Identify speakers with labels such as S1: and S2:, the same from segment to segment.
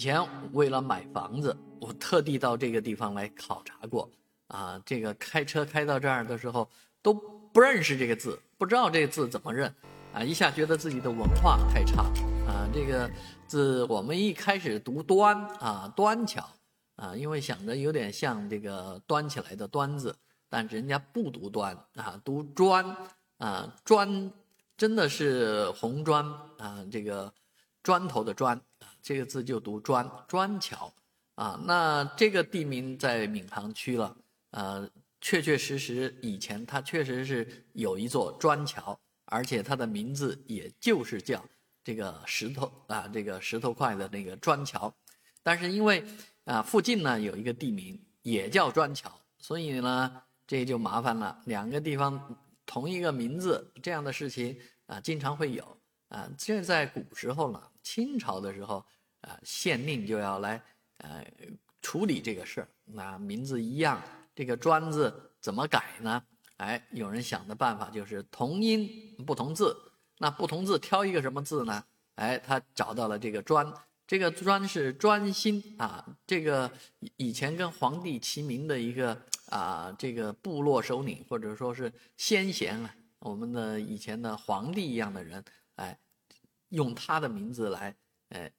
S1: 以前为了买房子，我特地到这个地方来考察过。啊，这个开车开到这儿的时候都不认识这个字，不知道这个字怎么认。啊，一下觉得自己的文化太差。啊，这个字我们一开始读端啊，端桥啊，因为想着有点像这个端起来的端字，但人家不读端啊，读砖啊，砖真的是红砖啊，这个砖头的砖。这个字就读砖砖桥，啊，那这个地名在闵行区了，呃，确确实实以前它确实是有一座砖桥，而且它的名字也就是叫这个石头啊，这个石头块的那个砖桥，但是因为啊附近呢有一个地名也叫砖桥，所以呢这就麻烦了，两个地方同一个名字这样的事情啊经常会有。啊，这在古时候呢，清朝的时候，啊，县令就要来，呃，处理这个事儿。那名字一样，这个“专”字怎么改呢？哎，有人想的办法就是同音不同字。那不同字挑一个什么字呢？哎，他找到了这个“专”，这个“专”是专心啊。这个以前跟皇帝齐名的一个啊，这个部落首领或者说是先贤啊，我们的以前的皇帝一样的人。哎，用他的名字来，哎，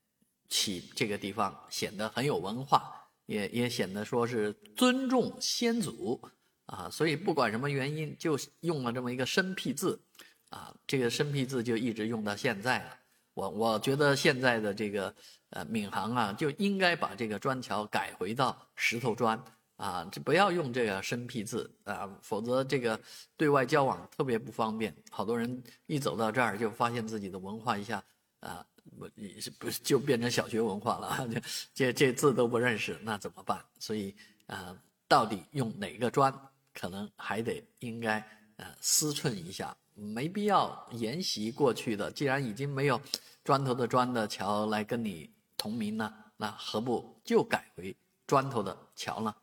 S1: 起这个地方显得很有文化，也也显得说是尊重先祖啊。所以不管什么原因，就用了这么一个生僻字，啊，这个生僻字就一直用到现在了。我我觉得现在的这个呃闵行啊，就应该把这个砖桥改回到石头砖。啊，这不要用这个生僻字啊，否则这个对外交往特别不方便。好多人一走到这儿就发现自己的文化一下啊，不是就变成小学文化了？这这字都不认识，那怎么办？所以啊，到底用哪个砖，可能还得应该呃思忖一下，没必要沿袭过去的。既然已经没有砖头的砖的桥来跟你同名了，那何不就改回砖头的桥呢？